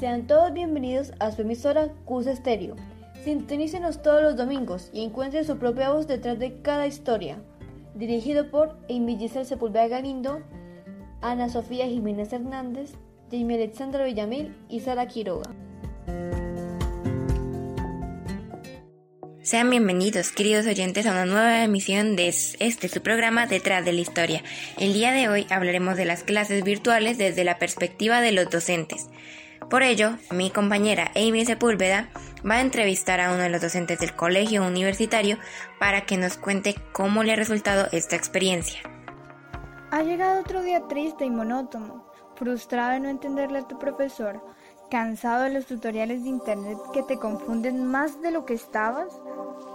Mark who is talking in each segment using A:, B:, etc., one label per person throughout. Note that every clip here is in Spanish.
A: Sean todos bienvenidos a su emisora CUS Estéreo. Sintonícenos todos los domingos y encuentren su propia voz detrás de cada historia. Dirigido por Amy Giselle Sepúlveda Galindo, Ana Sofía Jiménez Hernández, Jamie Alexandra Villamil y Sara Quiroga.
B: Sean bienvenidos, queridos oyentes, a una nueva emisión de este su programa Detrás de la Historia. El día de hoy hablaremos de las clases virtuales desde la perspectiva de los docentes. Por ello, mi compañera Amy Sepúlveda va a entrevistar a uno de los docentes del colegio universitario para que nos cuente cómo le ha resultado esta experiencia.
C: Ha llegado otro día triste y monótono, frustrado de no entenderle a tu profesor, cansado de los tutoriales de internet que te confunden más de lo que estabas.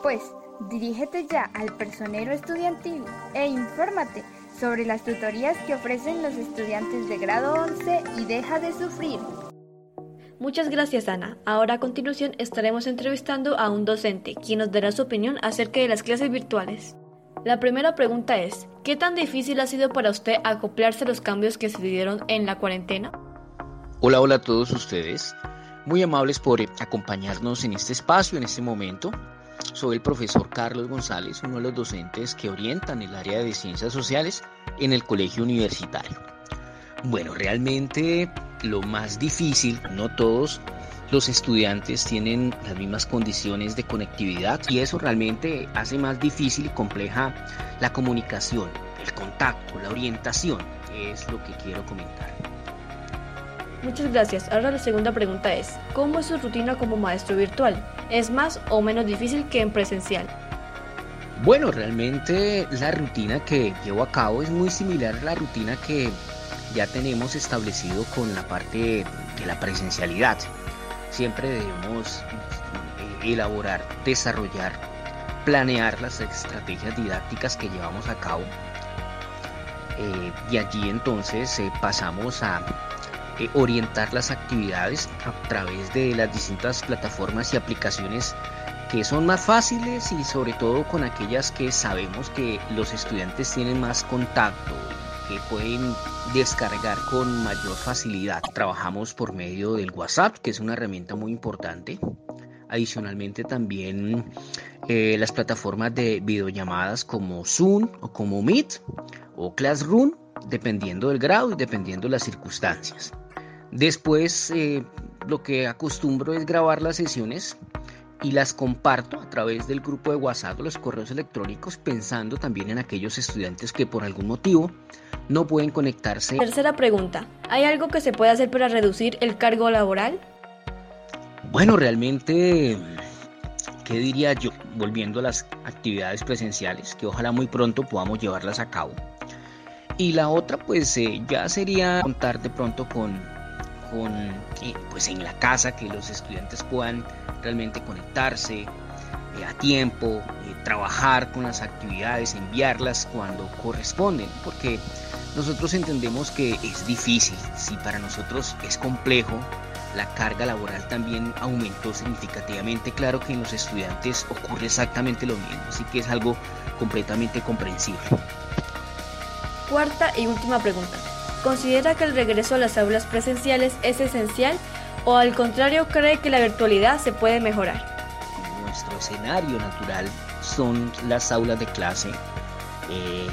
C: Pues dirígete ya al personero estudiantil e infórmate sobre las tutorías que ofrecen los estudiantes de grado 11 y deja de sufrir.
A: Muchas gracias Ana. Ahora a continuación estaremos entrevistando a un docente, quien nos dará su opinión acerca de las clases virtuales. La primera pregunta es, ¿qué tan difícil ha sido para usted acoplarse a los cambios que se dieron en la cuarentena?
D: Hola, hola a todos ustedes. Muy amables por acompañarnos en este espacio, en este momento. Soy el profesor Carlos González, uno de los docentes que orientan el área de ciencias sociales en el colegio universitario. Bueno, realmente lo más difícil, no todos los estudiantes tienen las mismas condiciones de conectividad y eso realmente hace más difícil y compleja la comunicación, el contacto, la orientación, es lo que quiero comentar.
A: Muchas gracias. Ahora la segunda pregunta es, ¿cómo es su rutina como maestro virtual? ¿Es más o menos difícil que en presencial?
D: Bueno, realmente la rutina que llevo a cabo es muy similar a la rutina que ya tenemos establecido con la parte de la presencialidad. Siempre debemos eh, elaborar, desarrollar, planear las estrategias didácticas que llevamos a cabo. Eh, y allí entonces eh, pasamos a orientar las actividades a través de las distintas plataformas y aplicaciones que son más fáciles y sobre todo con aquellas que sabemos que los estudiantes tienen más contacto que pueden descargar con mayor facilidad. Trabajamos por medio del WhatsApp, que es una herramienta muy importante. Adicionalmente también eh, las plataformas de videollamadas como Zoom o como Meet o Classroom, dependiendo del grado y dependiendo de las circunstancias. Después eh, lo que acostumbro es grabar las sesiones y las comparto a través del grupo de WhatsApp los correos electrónicos pensando también en aquellos estudiantes que por algún motivo no pueden conectarse.
A: Tercera pregunta, ¿hay algo que se puede hacer para reducir el cargo laboral?
D: Bueno, realmente, ¿qué diría yo? Volviendo a las actividades presenciales, que ojalá muy pronto podamos llevarlas a cabo. Y la otra, pues eh, ya sería contar de pronto con, con eh, pues en la casa, que los estudiantes puedan realmente conectarse eh, a tiempo, trabajar con las actividades, enviarlas cuando corresponden, porque nosotros entendemos que es difícil, si para nosotros es complejo, la carga laboral también aumentó significativamente. Claro que en los estudiantes ocurre exactamente lo mismo, así que es algo completamente comprensible.
A: Cuarta y última pregunta. ¿Considera que el regreso a las aulas presenciales es esencial o al contrario cree que la virtualidad se puede mejorar?
D: Nuestro escenario natural son las aulas de clase. Eh,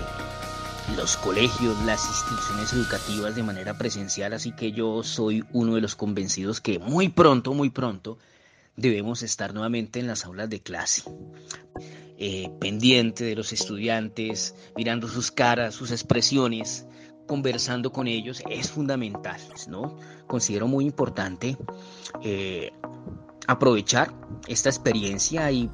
D: los colegios, las instituciones educativas de manera presencial, así que yo soy uno de los convencidos que muy pronto, muy pronto debemos estar nuevamente en las aulas de clase, eh, pendiente de los estudiantes, mirando sus caras, sus expresiones, conversando con ellos, es fundamental, ¿no? Considero muy importante eh, aprovechar esta experiencia y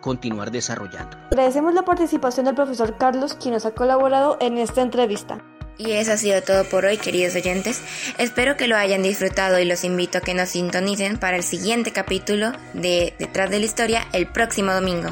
D: continuar desarrollando.
A: Agradecemos la participación del profesor Carlos, quien nos ha colaborado en esta entrevista.
B: Y eso ha sido todo por hoy, queridos oyentes. Espero que lo hayan disfrutado y los invito a que nos sintonicen para el siguiente capítulo de Detrás de la Historia el próximo domingo.